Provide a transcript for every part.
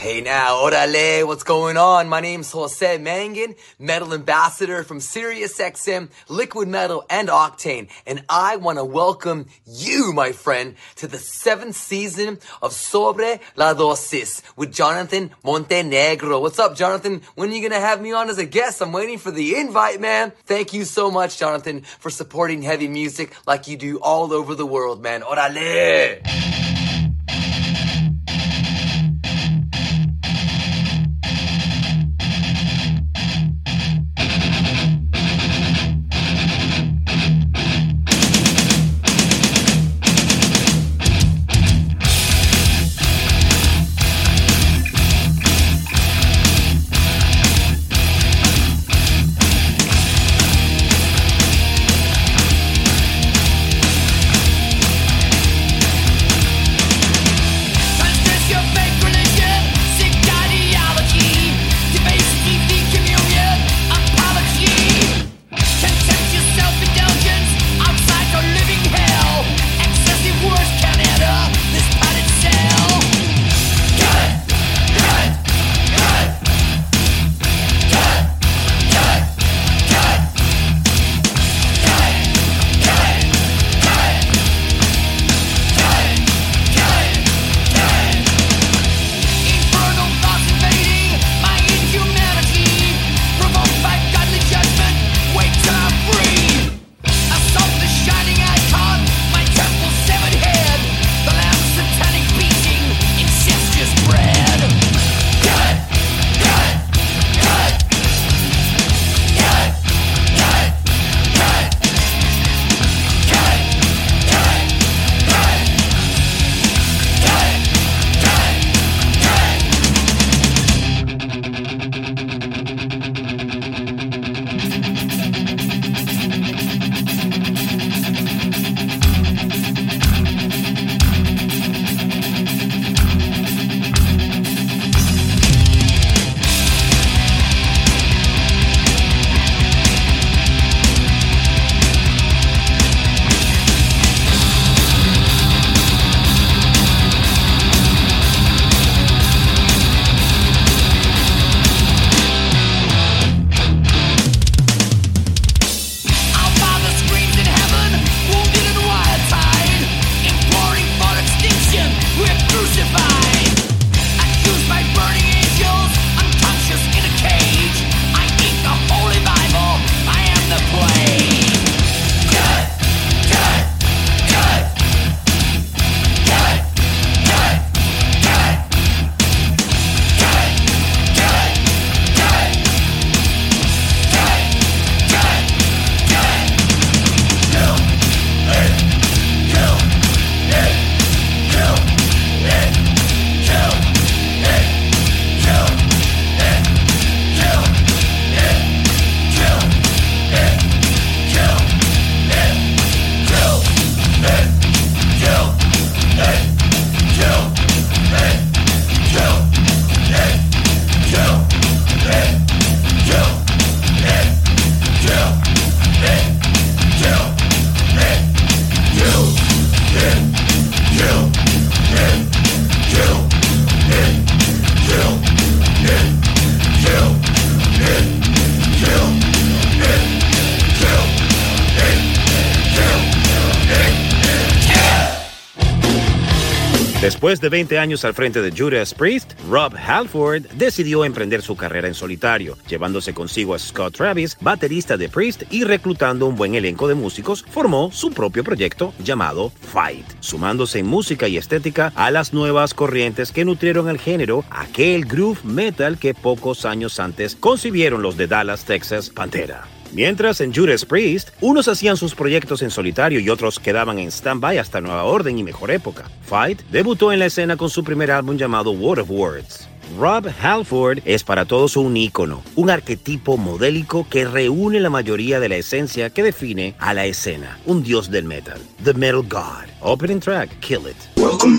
Hey now, orale, what's going on? My name's Jose Mangan, metal ambassador from SiriusXM, Liquid Metal, and Octane, and I want to welcome you, my friend, to the seventh season of Sobre la Dosis with Jonathan Montenegro. What's up, Jonathan? When are you gonna have me on as a guest? I'm waiting for the invite, man. Thank you so much, Jonathan, for supporting heavy music like you do all over the world, man. Orale! Después de 20 años al frente de Judas Priest, Rob Halford decidió emprender su carrera en solitario, llevándose consigo a Scott Travis, baterista de Priest, y reclutando un buen elenco de músicos, formó su propio proyecto llamado Fight, sumándose en música y estética a las nuevas corrientes que nutrieron el género, aquel groove metal que pocos años antes concibieron los de Dallas, Texas, Pantera. Mientras en Judas Priest, unos hacían sus proyectos en solitario y otros quedaban en stand-by hasta nueva orden y mejor época. Fight debutó en la escena con su primer álbum llamado War of Words. Rob Halford es para todos un ícono, un arquetipo modélico que reúne la mayoría de la esencia que define a la escena, un dios del metal, The Metal God. Opening track, Kill It. Welcome.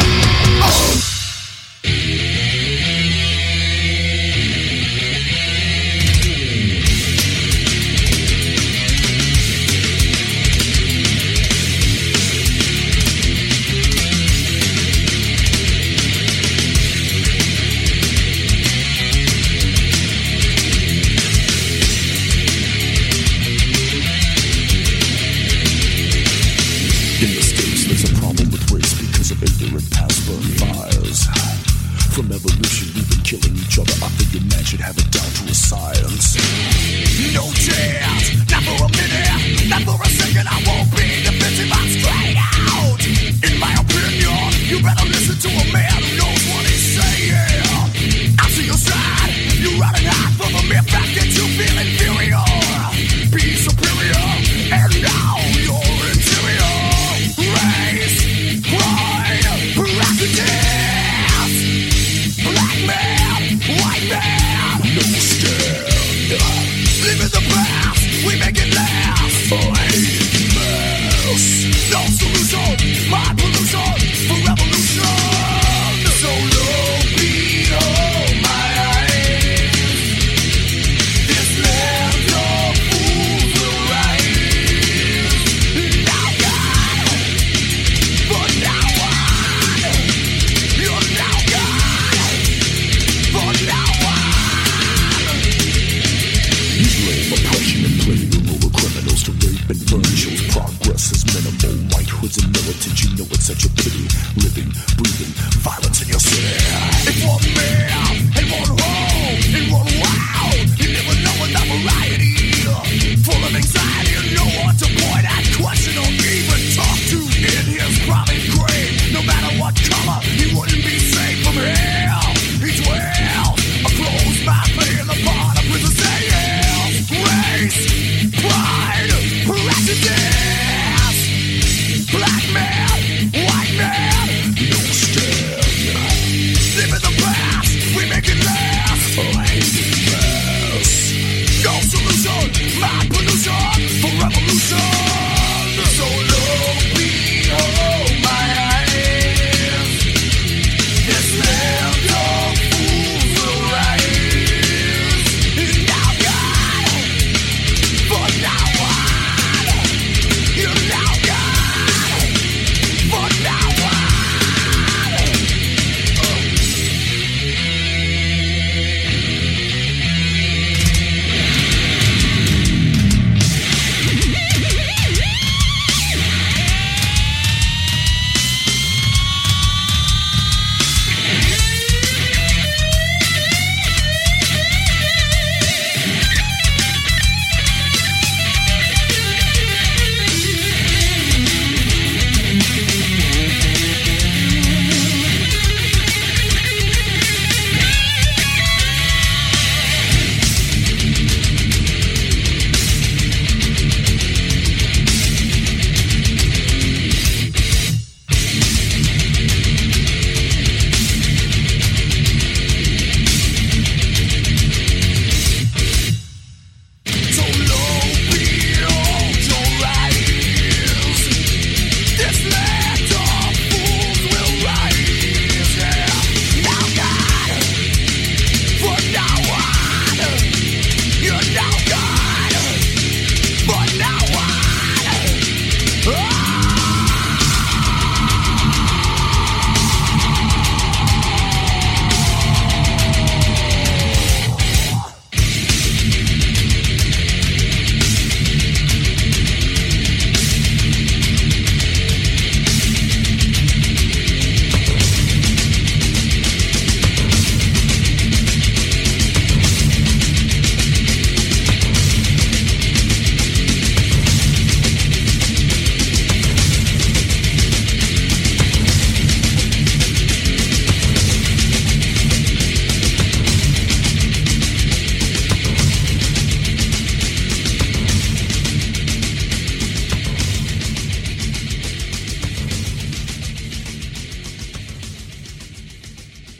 In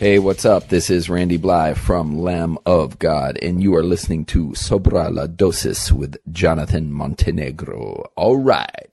Hey, what's up? This is Randy Bly from Lamb of God, and you are listening to Sobra la Dosis with Jonathan Montenegro. All right.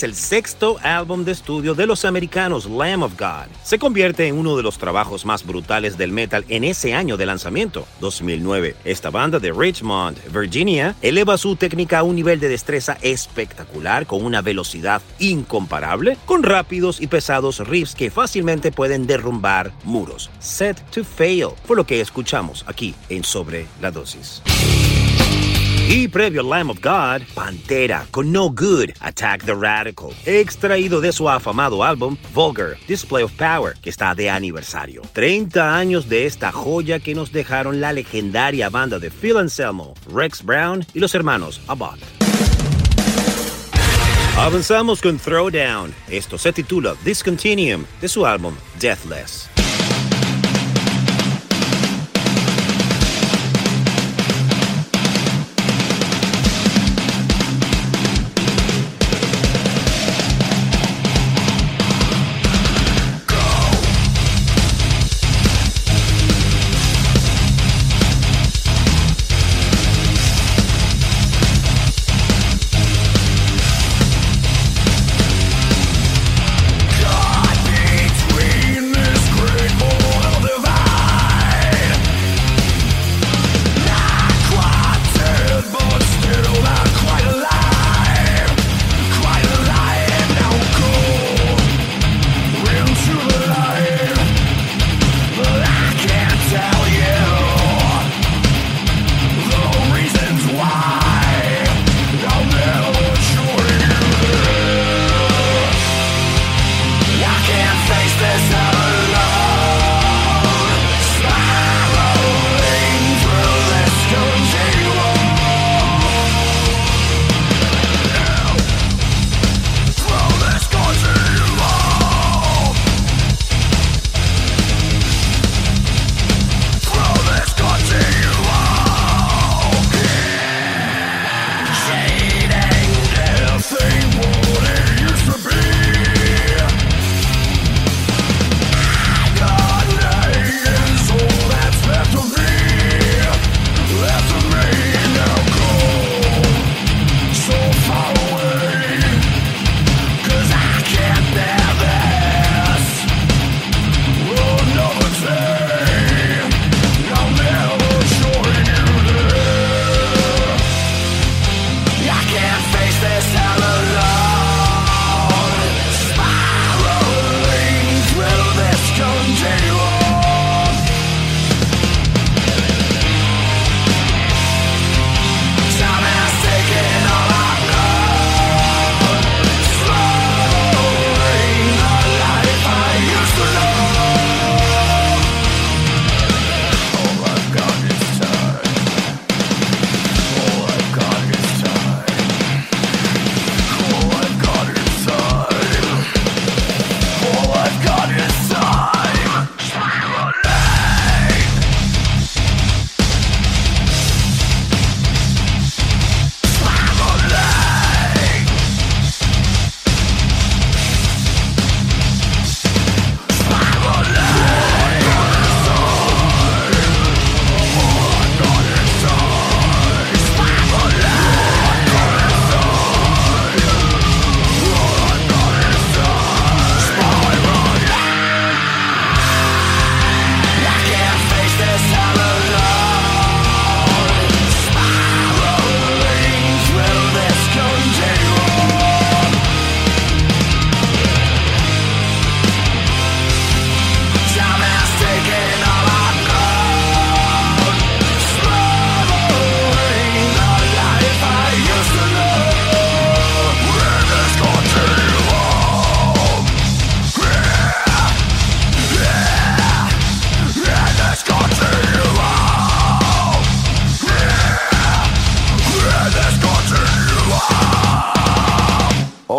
Es el sexto álbum de estudio de los americanos Lamb of God. Se convierte en uno de los trabajos más brutales del metal en ese año de lanzamiento, 2009. Esta banda de Richmond, Virginia, eleva su técnica a un nivel de destreza espectacular con una velocidad incomparable, con rápidos y pesados riffs que fácilmente pueden derrumbar muros. Set to fail, por lo que escuchamos aquí en Sobre la Dosis. Y previo Lamb of God, Pantera con No Good, Attack the Radical, extraído de su afamado álbum Vulgar, Display of Power, que está de aniversario. 30 años de esta joya que nos dejaron la legendaria banda de Phil Anselmo, Rex Brown y los hermanos Abbott. Avanzamos con Throwdown. Esto se titula Discontinuum de su álbum Deathless.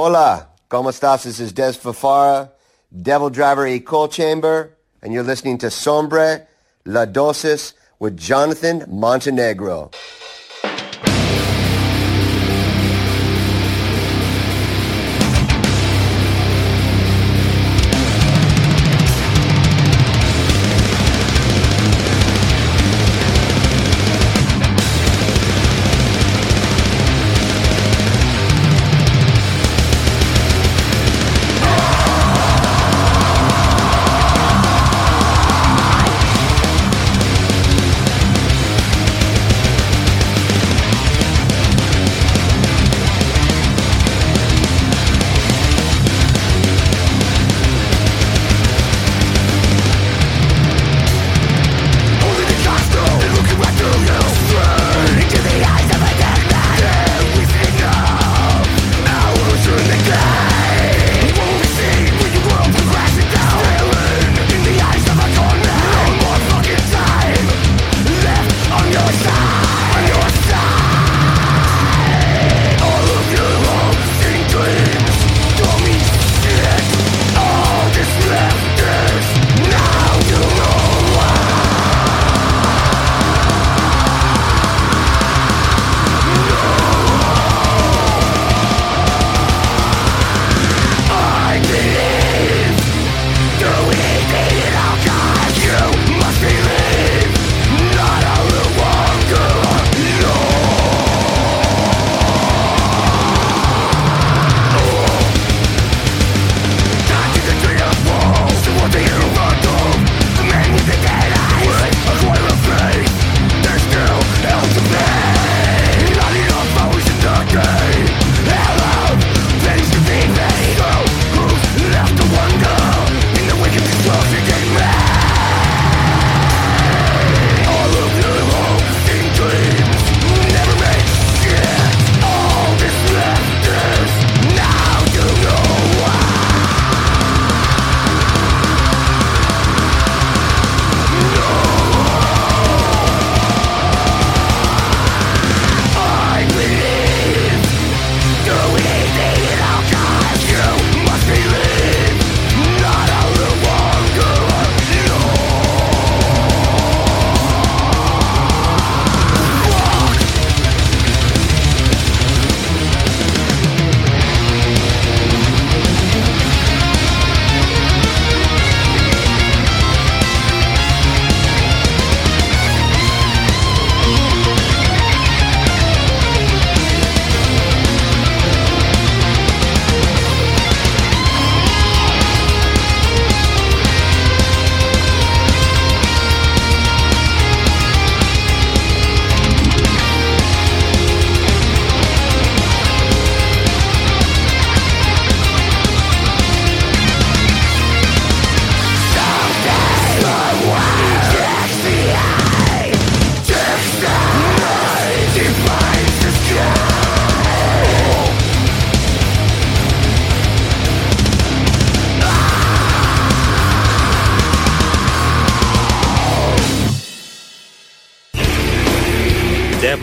Hola, ¿cómo estás? This is Des Fafara, Devil Driver E. Coal Chamber, and you're listening to Sombre La Dosis with Jonathan Montenegro.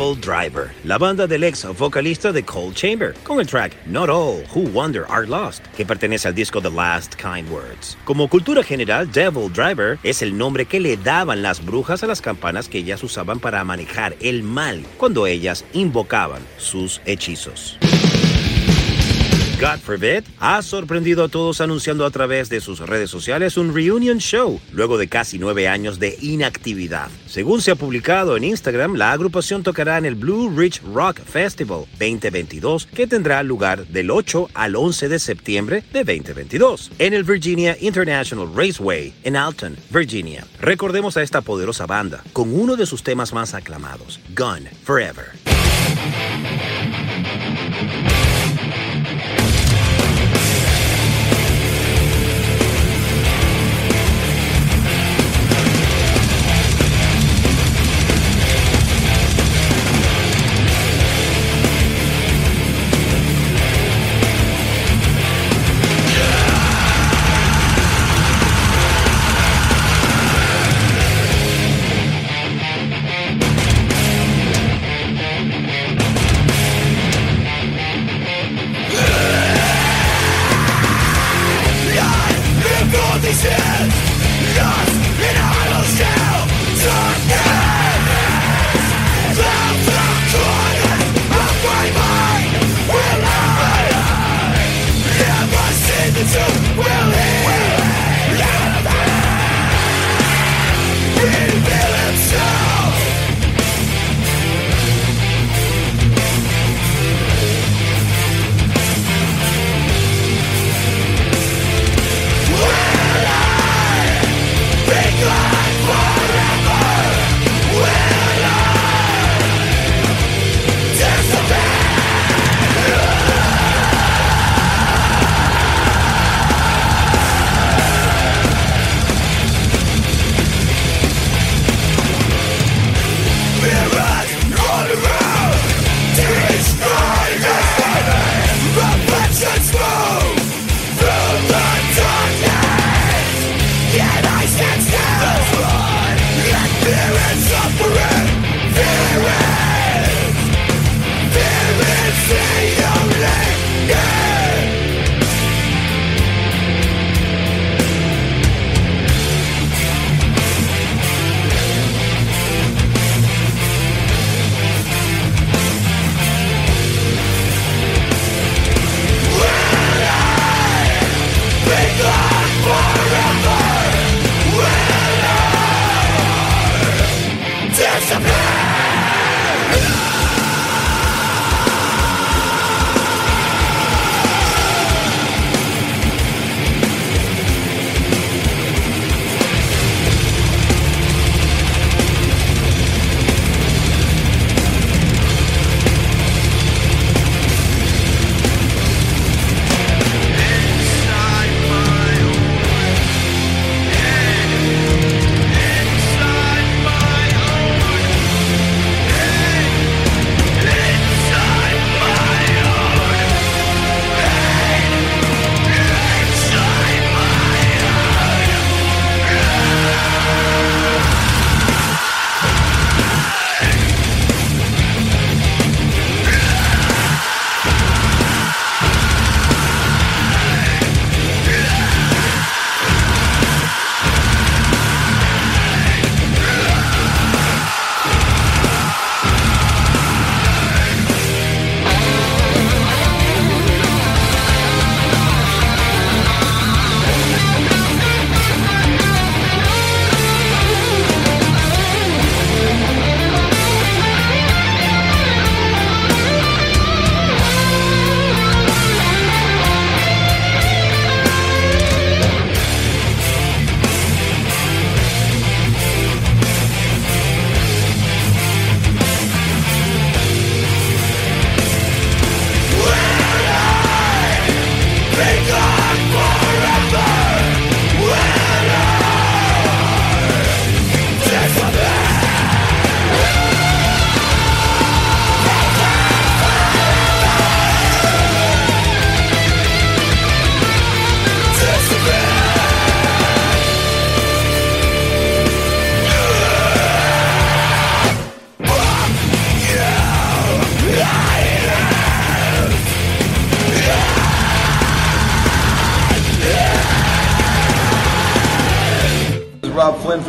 Devil Driver, la banda del ex vocalista de Cold Chamber, con el track Not All Who Wonder Are Lost, que pertenece al disco The Last Kind Words. Como cultura general, Devil Driver es el nombre que le daban las brujas a las campanas que ellas usaban para manejar el mal cuando ellas invocaban sus hechizos. God Forbid ha sorprendido a todos anunciando a través de sus redes sociales un reunion show luego de casi nueve años de inactividad. Según se ha publicado en Instagram, la agrupación tocará en el Blue Ridge Rock Festival 2022 que tendrá lugar del 8 al 11 de septiembre de 2022 en el Virginia International Raceway en Alton, Virginia. Recordemos a esta poderosa banda con uno de sus temas más aclamados, Gun Forever.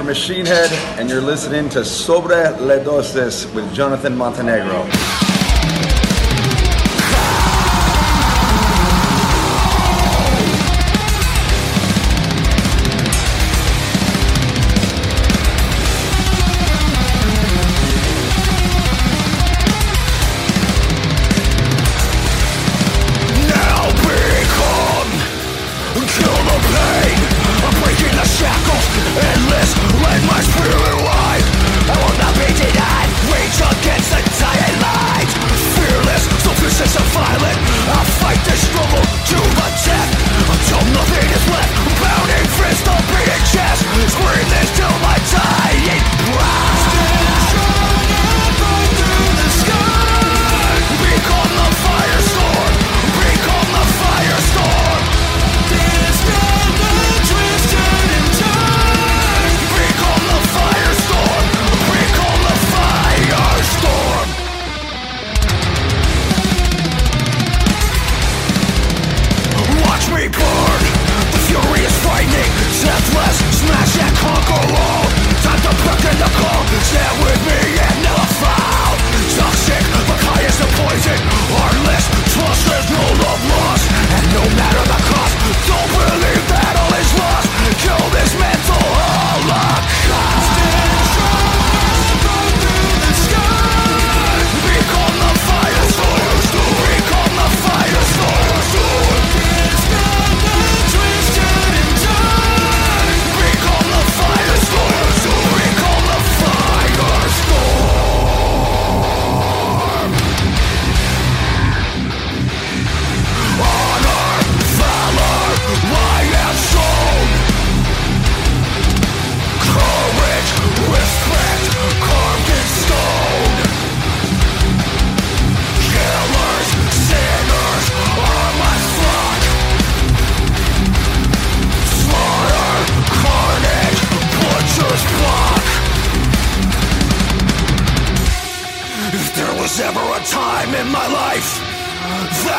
Machine Head, and you're listening to Sobre Ledoces with Jonathan Montenegro.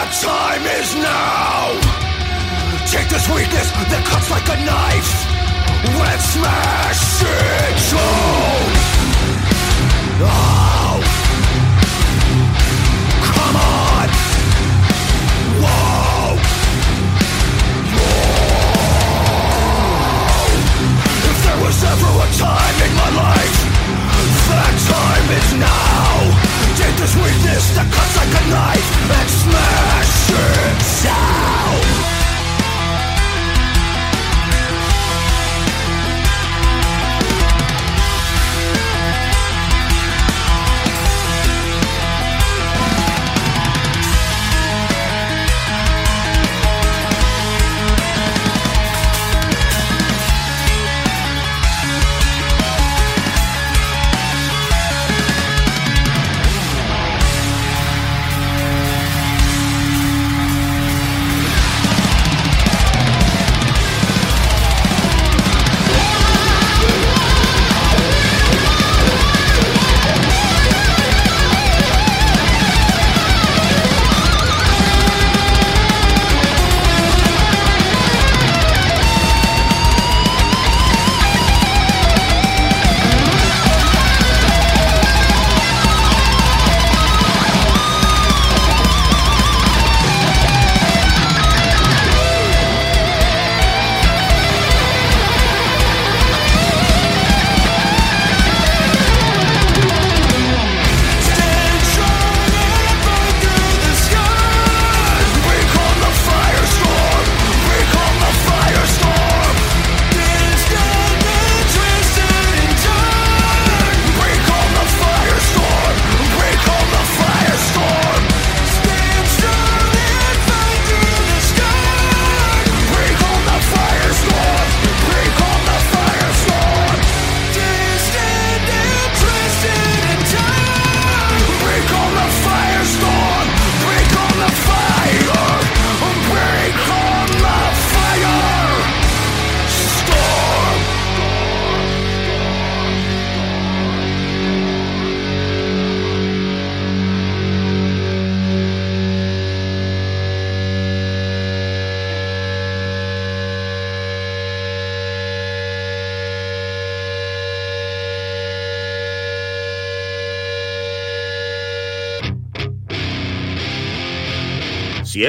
The time is now. Take this weakness that cuts like a knife. Let's smash it through. Oh. Come on. Whoa. Whoa. If there was ever a time in my life, that time is now dangerous weakness that cuts like a knife and smash it out.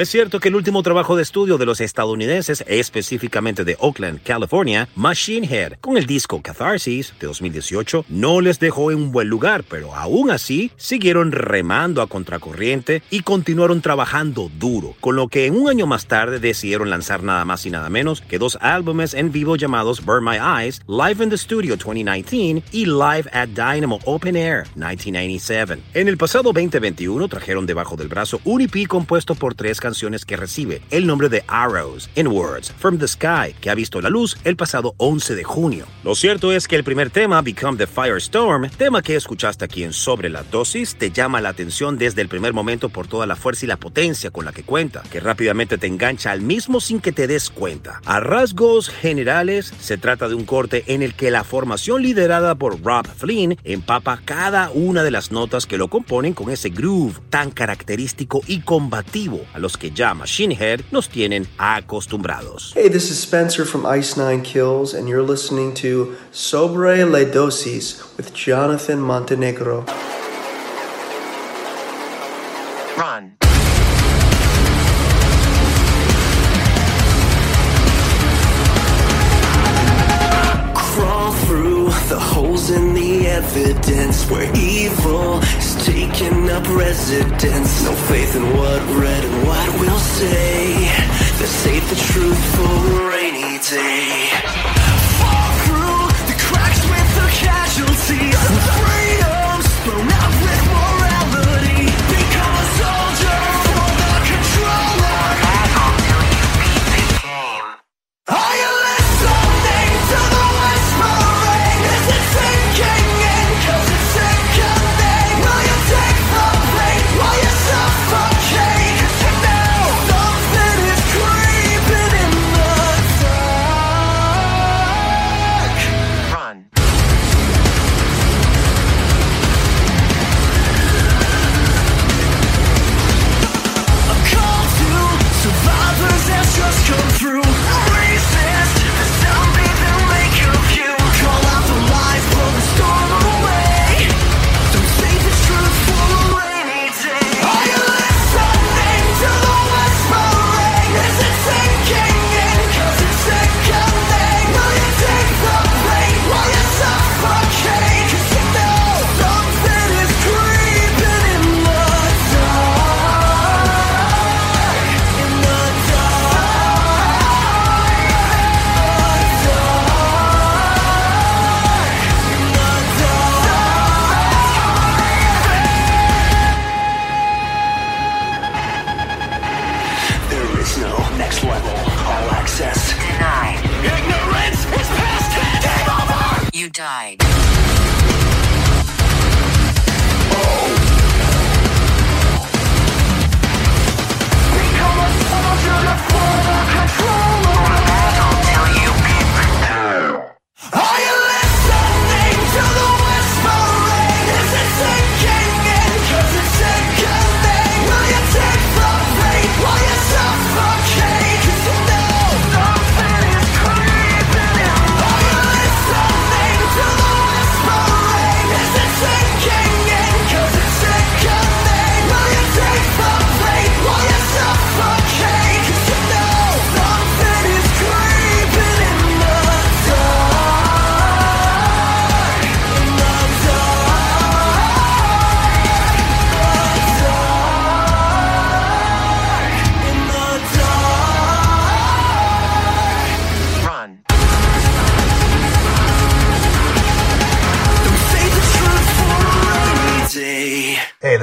Es cierto que el último trabajo de estudio de los estadounidenses, específicamente de Oakland, California, Machine Head, con el disco Catharsis de 2018, no les dejó en un buen lugar, pero aún así siguieron remando a contracorriente y continuaron trabajando duro, con lo que un año más tarde decidieron lanzar nada más y nada menos que dos álbumes en vivo llamados Burn My Eyes, Live in the Studio 2019 y Live at Dynamo Open Air 1997. En el pasado 2021 trajeron debajo del brazo un EP compuesto por tres canciones que recibe el nombre de Arrows in Words from the Sky, que ha visto la luz el pasado 11 de junio. Lo cierto es que el primer tema, Become the Firestorm, tema que escuchaste aquí en Sobre la Dosis, te llama la atención desde el primer momento por toda la fuerza y la potencia con la que cuenta, que rápidamente te engancha al mismo sin que te des cuenta. A rasgos generales, se trata de un corte en el que la formación liderada por Rob Flynn empapa cada una de las notas que lo componen con ese groove tan característico y combativo a los que ya Machine Head nos tienen acostumbrados. Hey, this is Spencer from Ice Nine Kills, and you're listening to Sobre Le Dosis with Jonathan Montenegro. Run. Crawl through the holes in the evidence where evil is taking up residence. No faith in what red rainy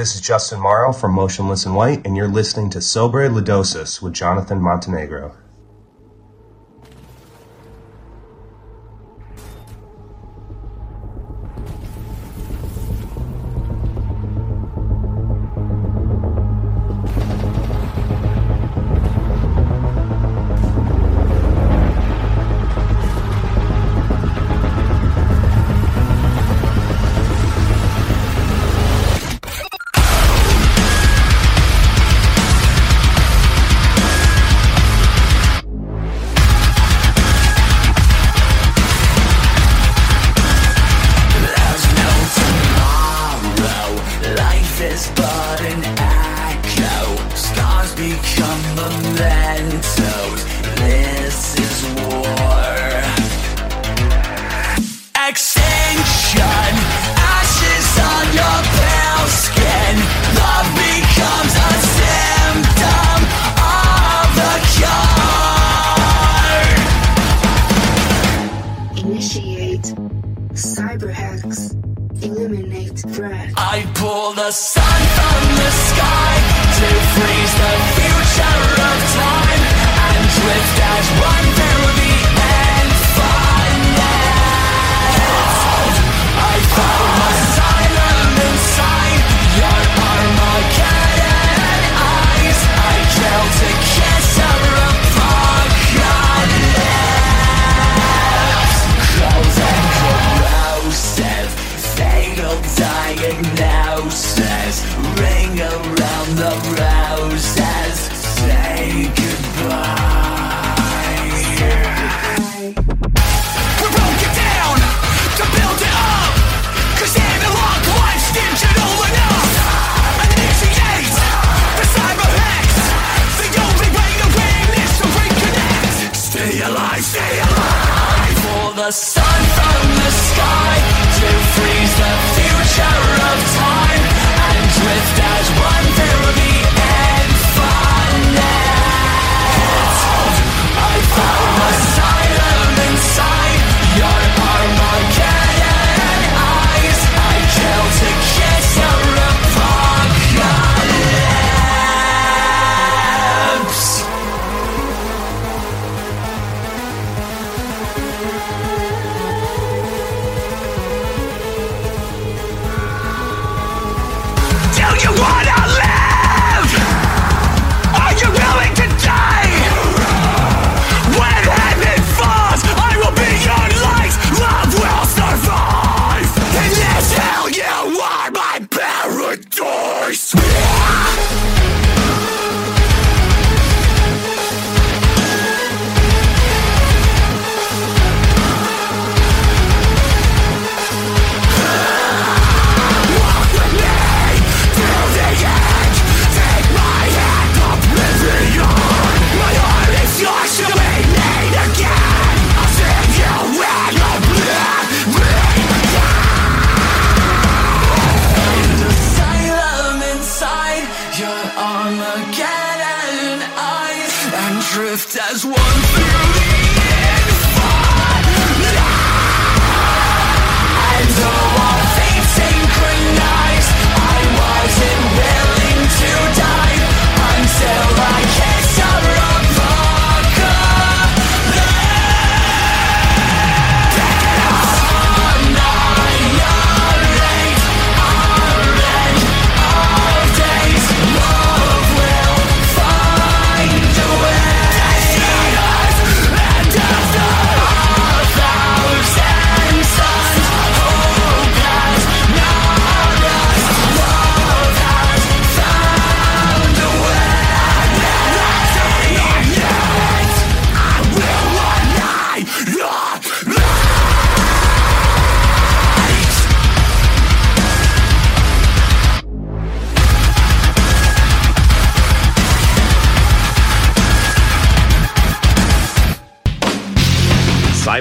this is Justin Morrow from Motionless in White, and you're listening to Sobre Ladosis with Jonathan Montenegro.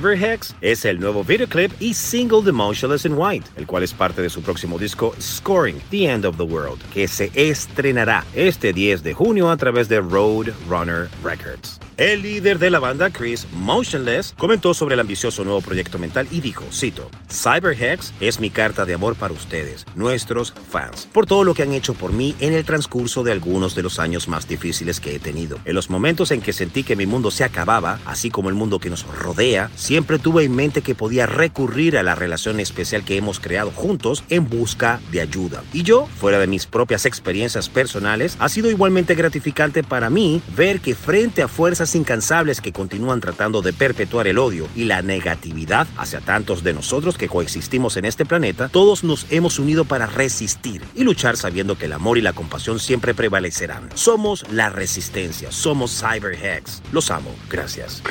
Cyberhex es el nuevo videoclip y single de Motionless in White, el cual es parte de su próximo disco Scoring, The End of the World, que se estrenará este 10 de junio a través de Roadrunner Records. El líder de la banda, Chris Motionless, comentó sobre el ambicioso nuevo proyecto mental y dijo, cito, Cyberhex es mi carta de amor para ustedes, nuestros fans, por todo lo que han hecho por mí en el transcurso de algunos de los años más difíciles que he tenido. En los momentos en que sentí que mi mundo se acababa, así como el mundo que nos rodea, siempre tuve en mente que podía recurrir a la relación especial que hemos creado juntos en busca de ayuda. Y yo, fuera de mis propias experiencias personales, ha sido igualmente gratificante para mí ver que frente a fuerzas incansables que continúan tratando de perpetuar el odio y la negatividad hacia tantos de nosotros que coexistimos en este planeta, todos nos hemos unido para resistir y luchar sabiendo que el amor y la compasión siempre prevalecerán. Somos la resistencia, somos Cyberhex. Los amo, gracias.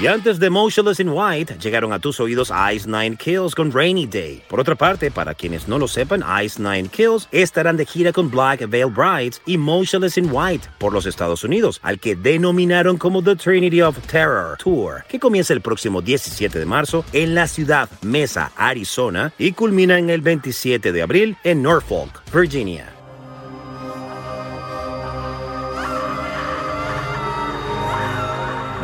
Y antes de Motionless in White, llegaron a tus oídos Ice Nine Kills con Rainy Day. Por otra parte, para quienes no lo sepan, Ice Nine Kills estarán de gira con Black Veil Brides y Motionless in White por los Estados Unidos, al que denominaron como The Trinity of Terror Tour, que comienza el próximo 17 de marzo en la ciudad Mesa, Arizona, y culmina en el 27 de abril en Norfolk, Virginia.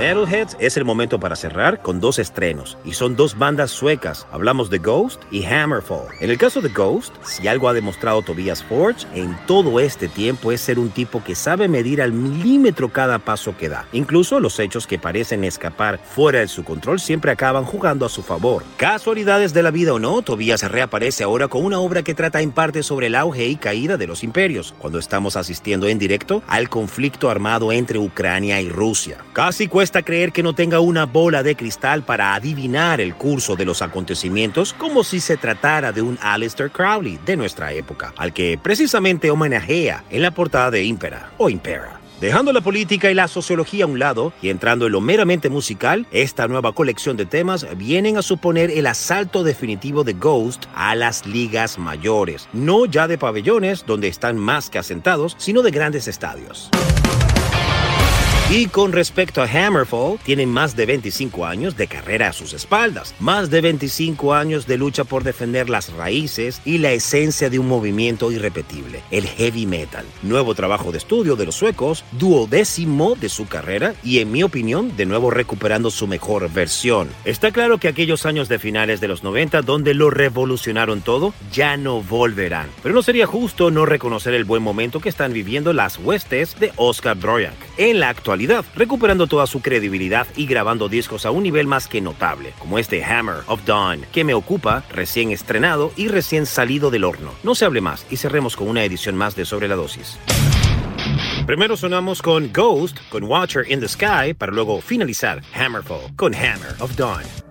Metalheads es el momento para cerrar con dos estrenos, y son dos bandas suecas. Hablamos de Ghost y Hammerfall. En el caso de Ghost, si algo ha demostrado Tobias Forge en todo este tiempo es ser un tipo que sabe medir al milímetro cada paso que da. Incluso los hechos que parecen escapar fuera de su control siempre acaban jugando a su favor. Casualidades de la vida o no, Tobias reaparece ahora con una obra que trata en parte sobre el auge y caída de los imperios, cuando estamos asistiendo en directo al conflicto armado entre Ucrania y Rusia. Casi cuesta creer que no tenga una bola de cristal para adivinar el curso de los acontecimientos como si se tratara de un Aleister Crowley de nuestra época, al que precisamente homenajea en la portada de Impera o Impera. Dejando la política y la sociología a un lado y entrando en lo meramente musical, esta nueva colección de temas vienen a suponer el asalto definitivo de Ghost a las ligas mayores, no ya de pabellones donde están más que asentados, sino de grandes estadios. Y con respecto a Hammerfall, tienen más de 25 años de carrera a sus espaldas, más de 25 años de lucha por defender las raíces y la esencia de un movimiento irrepetible, el heavy metal. Nuevo trabajo de estudio de los suecos, duodécimo de su carrera y en mi opinión, de nuevo recuperando su mejor versión. Está claro que aquellos años de finales de los 90 donde lo revolucionaron todo, ya no volverán. Pero no sería justo no reconocer el buen momento que están viviendo las huestes de Oscar Broyak. En la actualidad, recuperando toda su credibilidad y grabando discos a un nivel más que notable, como este Hammer of Dawn, que me ocupa, recién estrenado y recién salido del horno. No se hable más y cerremos con una edición más de Sobre la Dosis. Primero sonamos con Ghost, con Watcher in the Sky, para luego finalizar Hammerfall con Hammer of Dawn.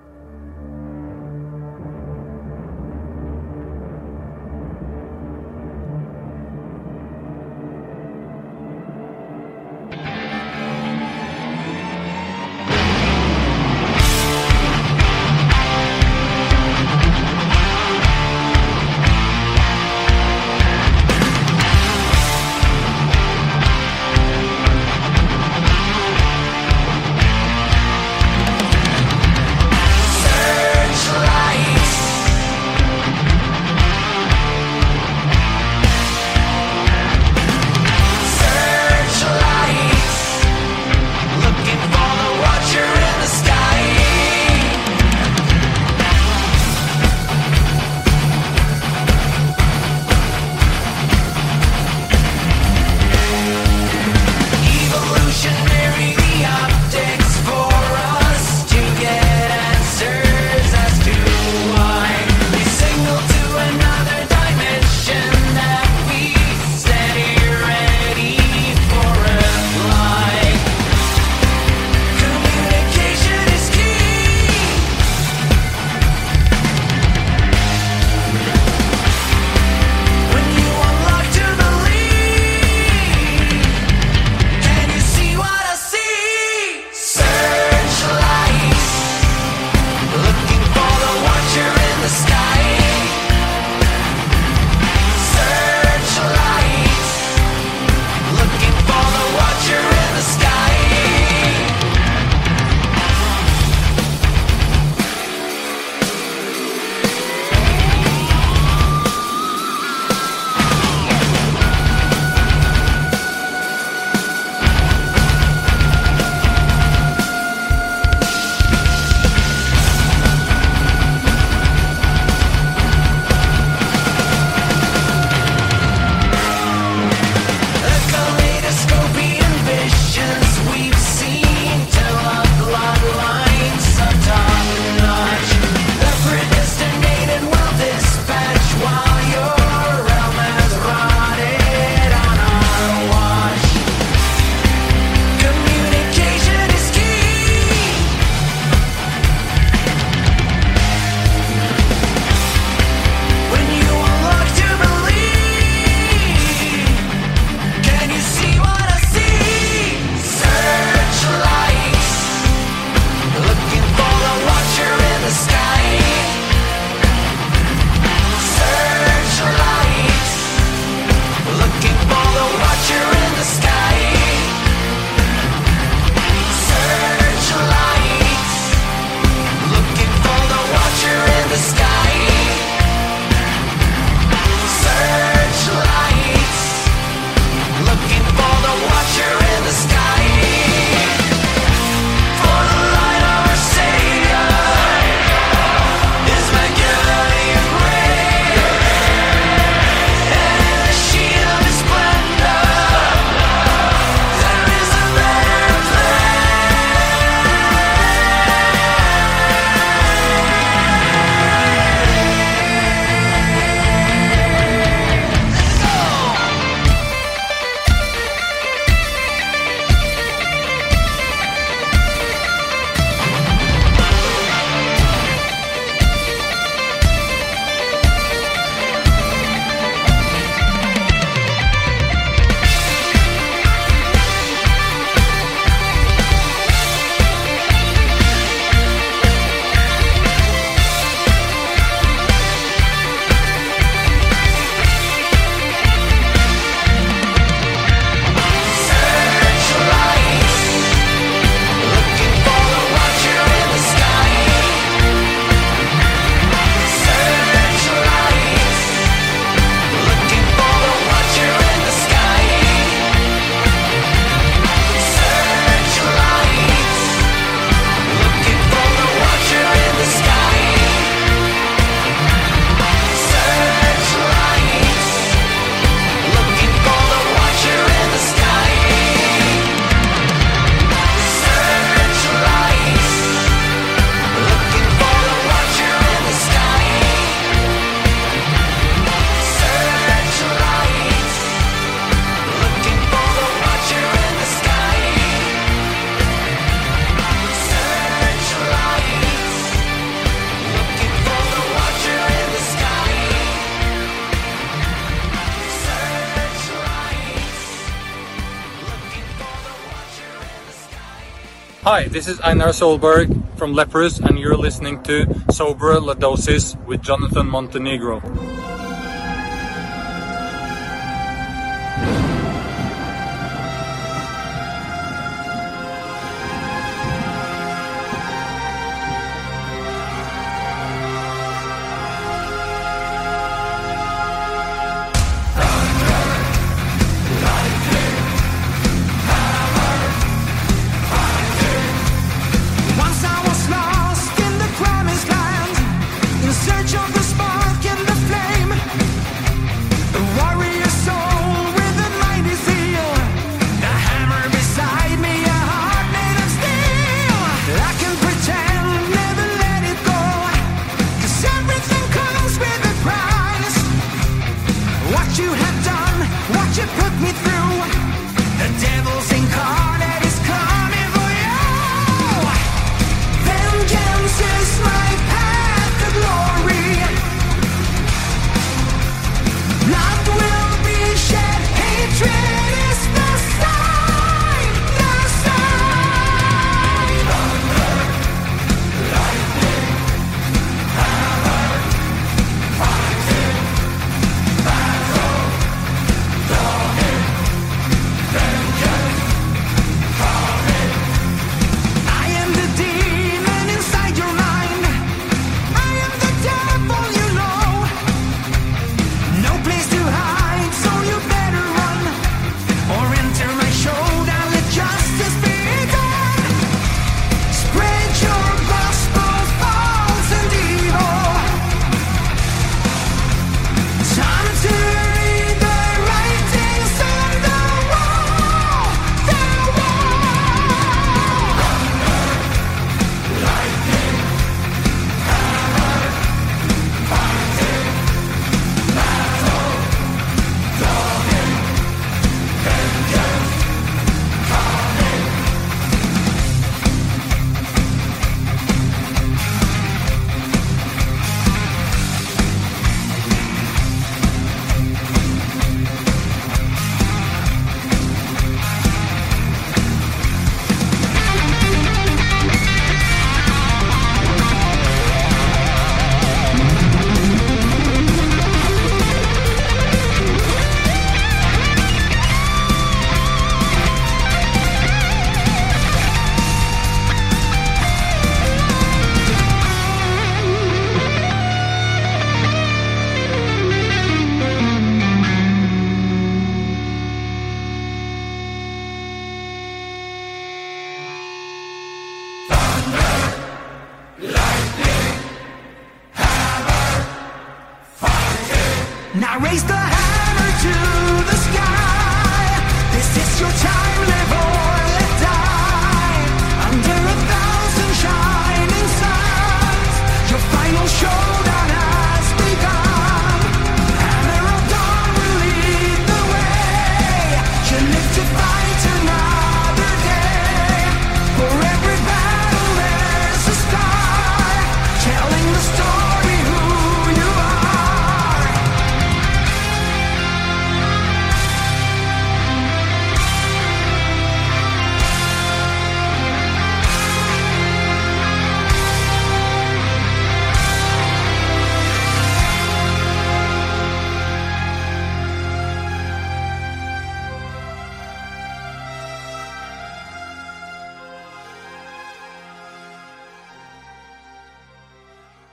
This is Einar Solberg from Leprous, and you're listening to Sober Ladosis with Jonathan Montenegro.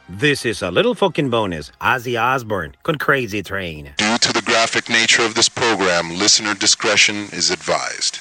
This is a little fucking bonus. Ozzy Osbourne con Crazy Train. Due to the graphic nature of this program, listener discretion is advised.